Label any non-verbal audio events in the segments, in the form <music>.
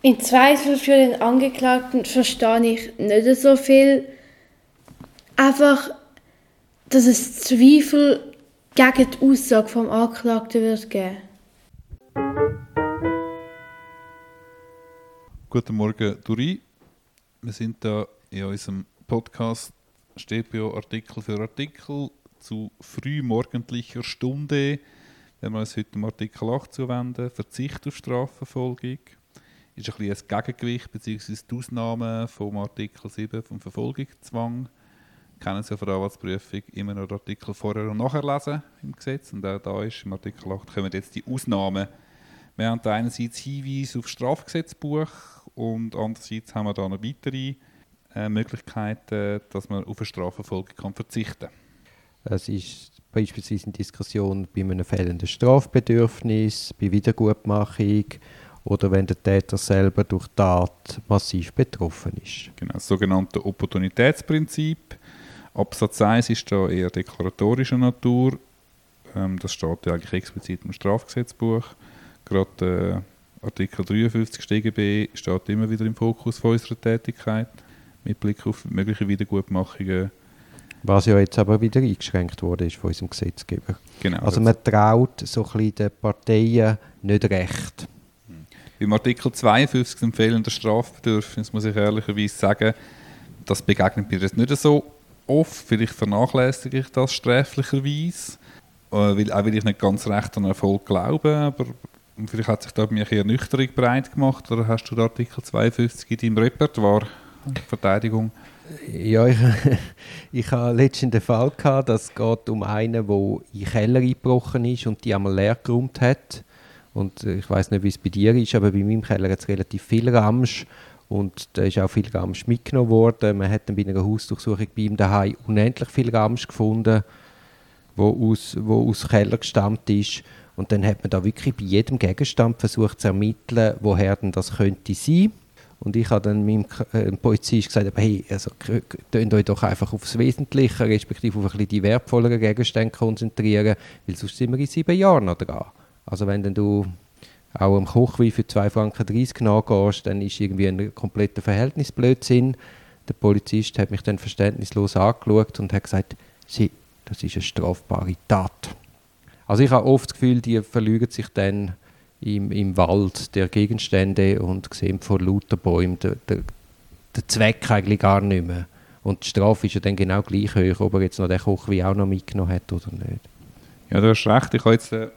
In Zweifel für den Angeklagten verstehe ich nicht so viel. Einfach, dass es Zweifel gegen die Aussage vom Angeklagten wird geben. Guten Morgen, Duri. Wir sind da in unserem Podcast StPO Artikel für Artikel zu frühmorgendlicher Stunde. Wenn wir uns heute dem Artikel 8 zuwenden, Verzicht auf Strafverfolgung, ist ein bisschen ein Gegengewicht bzw. die Ausnahme vom Artikel 7 vom Verfolgungszwang kennen Sie ja von der Anwaltsprüfung immer noch den Artikel vorher und nachher lesen im Gesetz. Und auch da ist im Artikel 8 kommen jetzt die Ausnahmen. Wir haben einerseits Hinweise auf das Strafgesetzbuch und andererseits haben wir da noch weitere äh, Möglichkeiten, dass man auf eine Strafverfolgung kann verzichten kann. Es ist beispielsweise eine Diskussion bei einem fehlenden Strafbedürfnis, bei Wiedergutmachung oder wenn der Täter selber durch Tat massiv betroffen ist. Genau, das sogenannte Opportunitätsprinzip Absatz 1 ist da eher deklaratorischer Natur. Ähm, das steht ja eigentlich explizit im Strafgesetzbuch. Gerade äh, Artikel 53 StGB steht immer wieder im Fokus von unserer Tätigkeit mit Blick auf mögliche Wiedergutmachungen. Was ja jetzt aber wieder eingeschränkt wurde ist von unserem Gesetzgeber. Genau, also man traut so ein bisschen den Parteien nicht recht. Im Artikel 52 empfehlender Strafbedürfnis muss ich ehrlicherweise sagen, das begegnet mir jetzt nicht so oft, vielleicht vernachlässige ich das sträflicherweise, äh, weil, auch weil ich nicht ganz recht an Erfolg glaube, aber vielleicht hat sich da bei mir eine Ernüchterung breit gemacht, oder hast du den Artikel 52 in deinem Repertoire, Verteidigung? Ja, ich, <laughs> ich habe letztens den Fall gehabt, dass es geht um einen, der in den Keller eingebrochen ist und die einmal leer geräumt hat. Und äh, ich weiß nicht, wie es bei dir ist, aber bei meinem Keller hat es relativ viel Ramsch und da ist auch viel Ramsch mitgenommen worden. Man hat dann bei einer Hausdurchsuchung bei ihm daheim unendlich viel Ramsch gefunden, wo aus, wo aus Keller gestammt ist. Und dann hat man da wirklich bei jedem Gegenstand versucht zu ermitteln, woher denn das könnte sein. Und ich habe dann meinem äh, Polizist gesagt, hey, also, könnt euch doch einfach aufs Wesentliche, respektive auf ein bisschen die wertvolleren Gegenstände konzentrieren, weil sonst sind wir in sieben Jahren noch dran. Also wenn dann du auch am Kochwein für 2,30 Franken nachgehst, dann ist irgendwie ein kompletter Verhältnisblödsinn. Der Polizist hat mich dann verständnislos angeschaut und hat gesagt, sie, das ist eine strafbare Tat. Also ich habe oft das Gefühl, die verlügen sich dann im, im Wald der Gegenstände und sehen vor lauter Bäumen den, den, den Zweck eigentlich gar nicht mehr. Und die Strafe ist ja dann genau gleich hoch, ob er jetzt noch den Kochwein auch noch mitgenommen hat oder nicht. Ja, du hast recht. Ich habe jetzt äh,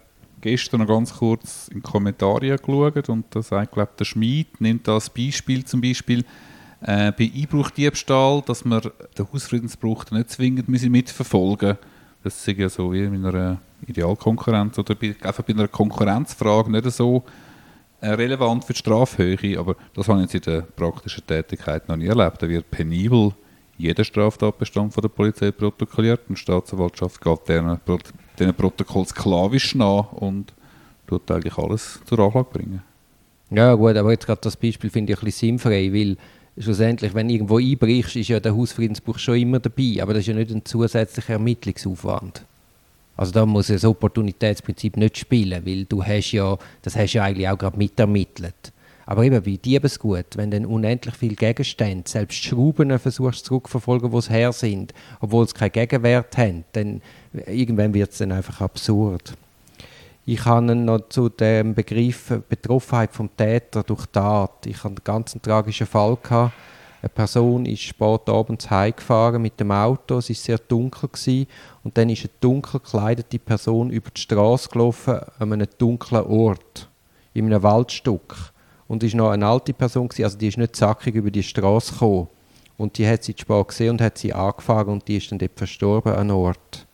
gestern noch ganz kurz in die Kommentare geschaut und da sagt, glaube der Schmied nimmt das Beispiel zum Beispiel äh, bei Einbruchdiebstahl, dass man den Hausfriedensbruch nicht zwingend mitverfolgen müssen. Das ist ja so wie in einer Idealkonkurrenz oder bei, einfach bei einer Konkurrenzfrage nicht so äh, relevant für die Strafhöhe, aber das habe ich jetzt in der praktischen Tätigkeit noch nie erlebt. Da wird penibel jeder Straftatbestand von der Polizei protokolliert und die Staatsanwaltschaft geht deren, diesen Protokoll sklavisch nach und tut eigentlich alles zur Anklage bringen. Ja gut, aber jetzt gerade das Beispiel finde ich ein bisschen sinnfrei, weil schlussendlich, wenn du irgendwo einbrichst, ist ja der Hausfriedensbuch schon immer dabei, aber das ist ja nicht ein zusätzlicher Ermittlungsaufwand. Also da muss das Opportunitätsprinzip nicht spielen, weil du hast ja, das hast ja eigentlich auch gerade mitermittelt. Aber eben bei Diebesgut, wenn dann unendlich viele Gegenstände, selbst Schrauben versuchst zurückverfolgen, wo sie her sind, obwohl sie keinen Gegenwert haben, dann irgendwann wird es dann einfach absurd. Ich habe noch zu dem Begriff Betroffenheit vom Täter durch Tat. Ich hatte einen ganz tragischen Fall gehabt. Eine Person ist spät abends heimgefahren mit dem Auto. Es war sehr dunkel gewesen, und dann ist eine dunkel gekleidete Person über die Straße gelaufen an einem dunklen Ort in einem Waldstück und ist noch eine alte Person gewesen, also die ist nicht zackig über die Straße gekommen und die hat sie spät gesehen und hat sie angefahren und die ist dann dort verstorben an Ort.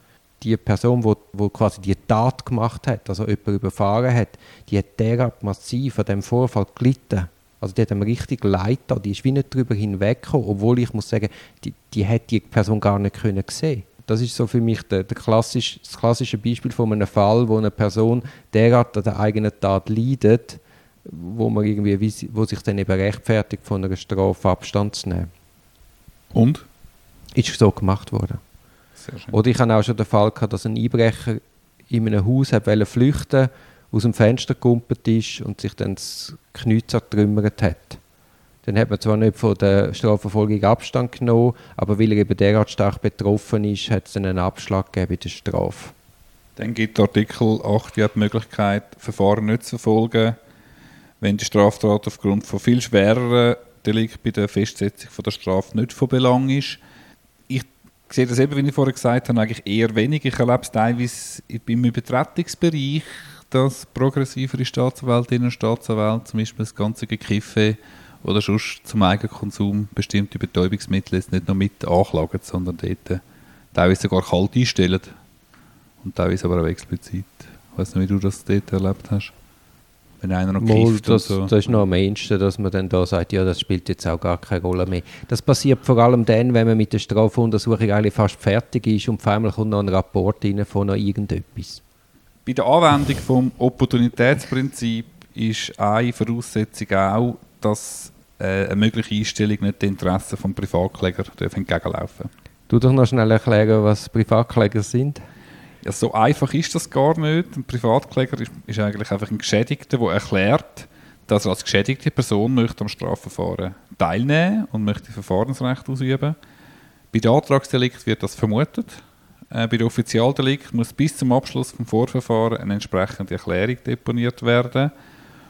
Die Person, wo, wo quasi die Tat gemacht hat, also jemand überfahren hat, die hat derart massiv an dem Vorfall gelitten. Also die hat einem richtig leid da, die ist wie nicht darüber hinweggekommen, obwohl ich muss sagen, die, die hat die Person gar nicht können sehen. Das ist so für mich der, der klassisch, das klassische Beispiel von einem Fall, wo eine Person derart an der eigenen Tat leidet, wo man irgendwie, wo sich dann eben rechtfertigt, von einer Strafe Abstand zu nehmen. Und? Ist so gemacht worden. Oder ich hatte auch schon den Fall gehabt, dass ein Einbrecher in einem Haus wollte flüchten aus dem Fenster gekumpelt ist und sich dann das Knie zertrümmert hat. Dann hat man zwar nicht von der Strafverfolgung Abstand genommen, aber weil er eben derart stark betroffen ist, hat es dann einen Abschlag gegeben in der Strafe. Dann gibt Artikel 8 ja die Möglichkeit, Verfahren nicht zu verfolgen, wenn die Straftat aufgrund von viel schwereren Delikten bei der Festsetzung von der Strafe nicht von Belang ist. Ich sehe das eben, wie ich vorher gesagt habe, eigentlich eher wenig. Ich erlebe es teilweise im Übertretungsbereich, dass progressivere Staatsanwältinnen und Staatsanwälte zum Beispiel das ganze Gekiffe oder sonst zum Eigenkonsum bestimmte Betäubungsmittel jetzt nicht nur mit anklagen, sondern dort teilweise sogar kalt einstellen. Und teilweise aber auch explizit. Ich weiß nicht, wie du das dort erlebt hast. Wenn einer noch Mal, kifft das, so. das ist noch am ehesten, dass man dann da sagt, ja, das spielt jetzt auch gar keine Rolle mehr. Das passiert vor allem dann, wenn man mit der Strafuntersuchung eigentlich fast fertig ist und auf einmal kommt noch ein Rapport rein von noch irgendetwas. Bei der Anwendung vom Opportunitätsprinzip ist eine Voraussetzung auch, dass äh, eine mögliche Einstellung nicht den Interessen des Privatkläger darf entgegenlaufen Du doch noch schnell erklären, was Privatkläger sind. Ja, So einfach ist das gar nicht. Ein Privatkläger ist, ist eigentlich einfach ein Geschädigter, der erklärt, dass er als geschädigte Person möchte am Strafverfahren teilnehmen und möchte Verfahrensrecht ausüben. Bei den Antragsdelikt wird das vermutet. Äh, bei den Offizialdelikt muss bis zum Abschluss des Vorverfahrens eine entsprechende Erklärung deponiert werden.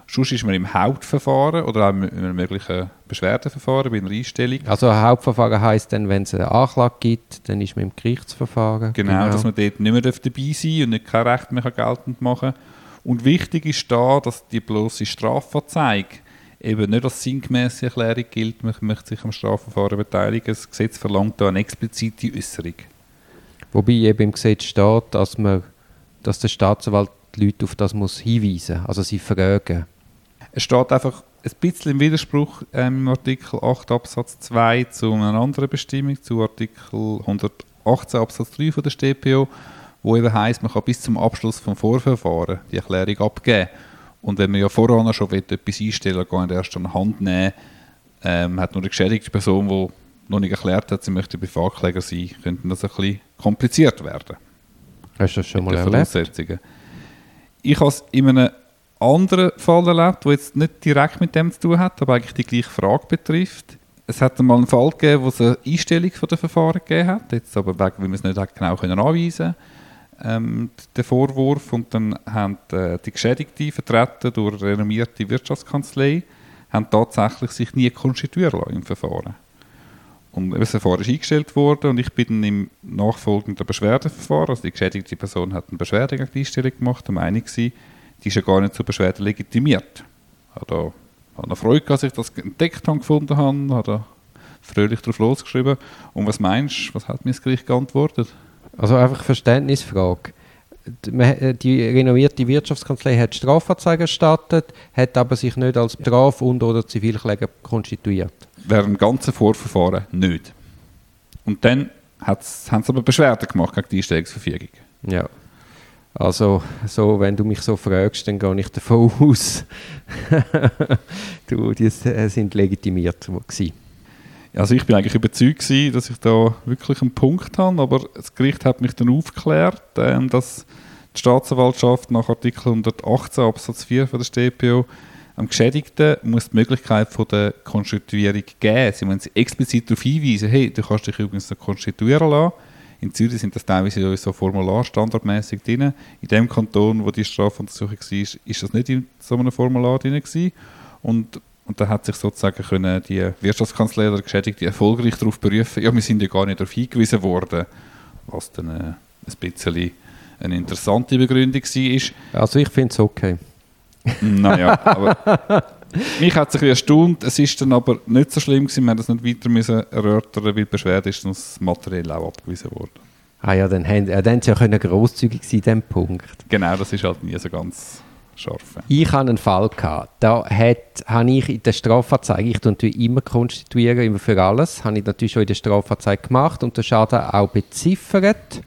Sonst ist man im Hauptverfahren oder auch in einem möglichen Beschwerdeverfahren bei einer Einstellung. Also ein Hauptverfahren heisst dann, wenn es eine Anklage gibt, dann ist man im Gerichtsverfahren. Genau, dass man dort nicht mehr dabei sein darf und nicht kein Recht mehr geltend machen kann. Und wichtig ist da, dass die bloße Strafanzeige eben nicht als sinngemäße Erklärung gilt, man möchte sich am Strafverfahren beteiligen. Das Gesetz verlangt da eine explizite Äußerung. Wobei eben im Gesetz steht, dass, man, dass der Staatsanwalt die Leute auf das muss hinweisen muss, also sie fragen. Es steht einfach ein bisschen im Widerspruch ähm, im Artikel 8 Absatz 2 zu einer anderen Bestimmung, zu Artikel 118 Absatz 3 von der StPO, wo eben heisst, man kann bis zum Abschluss vom Vorverfahren die Erklärung abgeben. Und wenn man ja voran schon etwas einstellen will, gar nicht erst an die Hand nehmen, ähm, hat nur eine geschädigte Person, die noch nicht erklärt hat, sie möchte Privatkläger sein, könnte das ein bisschen kompliziert werden Hast du das schon mal mit erlebt? Ich habe es in einem anderen Fall erlebt, der jetzt nicht direkt mit dem zu tun hat, aber eigentlich die gleiche Frage betrifft. Es hat einmal einen Fall gegeben, wo es eine Einstellung von der Verfahren gegeben hat, jetzt aber wegen, weil wir es nicht genau können anweisen ähm, den Vorwurf und dann haben äh, die Geschädigte vertreten durch eine renommierte Wirtschaftskanzlei haben tatsächlich sich nie konstituieren lassen im Verfahren. Und das Verfahren ist eingestellt worden und ich bin dann im nachfolgenden Beschwerdeverfahren, also die geschädigte Person hat eine Beschwerde gegen die Einstellung gemacht, der Meinung war, die ist ja gar nicht zur Beschwerde legitimiert. Hat da hat eine Freude dass ich das entdeckt habe, gefunden habe, hat da fröhlich drauf losgeschrieben. Und was meinst du, was hat mir das Gericht geantwortet? Also einfach Verständnisfrage. Die- äh, Die renommierte Wirtschaftskanzlei hat Strafanzeige erstattet, hat aber sich nicht als Straf- und oder Zivilkläger konstituiert. Während dem ganzen Vorverfahren nicht. Und dann haben sie aber Beschwerde gemacht gegen die Einstellungsverfügung. Ja. Also, so, wenn du mich so fragst, dann gehe ich davon <laughs> aus, du, die äh, sind legitimiert gewesen. Also ich bin eigentlich überzeugt gewesen, dass ich da wirklich einen Punkt habe, aber das Gericht hat mich dann aufgeklärt, ähm, dass die Staatsanwaltschaft nach Artikel 118 Absatz 4 von der StPO am Geschädigten muss die Möglichkeit von der Konstituierung geben. Sie müssen explizit darauf hinweisen, hey, du kannst dich übrigens noch konstituieren lassen. In Zürich sind das teilweise so Formular standardmäßig drin. In dem Kanton, wo die Strafuntersuchung war, ist das nicht in so einem Formular drin gewesen. Und, und da hat sich sozusagen können die Wirtschaftskanzlei oder Geschädigte erfolgreich darauf berufen, ja, wir sind ja gar nicht darauf hingewiesen worden, was dann äh, ein bisschen eine interessante Begründung war. Also ich finde es okay. Naja, aber <laughs> mich hat sich erstaunt. Es ist dann aber nicht so schlimm gewesen. Wir haben das nicht weiter müssen erörtern, weil die Beschwerde ist uns materiell auch abgewiesen worden. Ah ja, dann haben, äh, dann sie ja können grosszügig sein in diesem Punkt. Genau, das ist halt nie so ganz scharf. Ich hatte einen Fall, gehabt, da hat, habe ich in der Strafanzeige, ich tue natürlich immer konstituieren, immer für alles, habe ich natürlich schon in der Strafanzeige gemacht und den Schaden auch beziffert.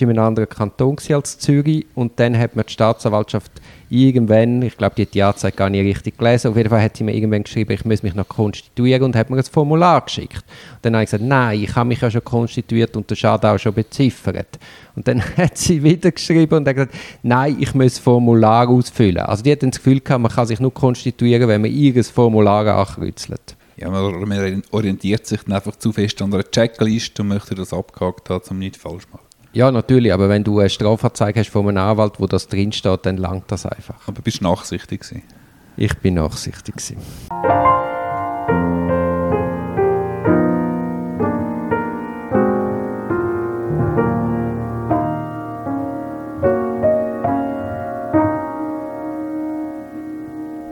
War in einem anderen Kanton als Zürich. Und dann hat mir die Staatsanwaltschaft irgendwann, ich glaube, die hat die Anzeige gar nicht richtig gelesen, auf jeden Fall hat sie mir irgendwann geschrieben, ich muss mich noch konstituieren und hat mir ein Formular geschickt. Und dann habe ich gesagt, nein, ich habe mich ja schon konstituiert und den Schaden auch schon beziffert. Und dann <laughs> hat sie wieder geschrieben und hat gesagt, nein, ich muss das Formular ausfüllen. Also die hat dann das Gefühl gehabt, man kann sich nur konstituieren, wenn man ihr Formular ankreuzelt. Ja, man, man orientiert sich dann einfach zu fest an einer Checkliste und möchte das abgehakt haben, um nicht falsch zu machen. Ja, natürlich, aber wenn du eine Strafanzeige hast von einem Anwalt, wo das drinsteht, dann langt das einfach. Aber bist du nachsichtig gewesen? Ich bin nachsichtig gewesen.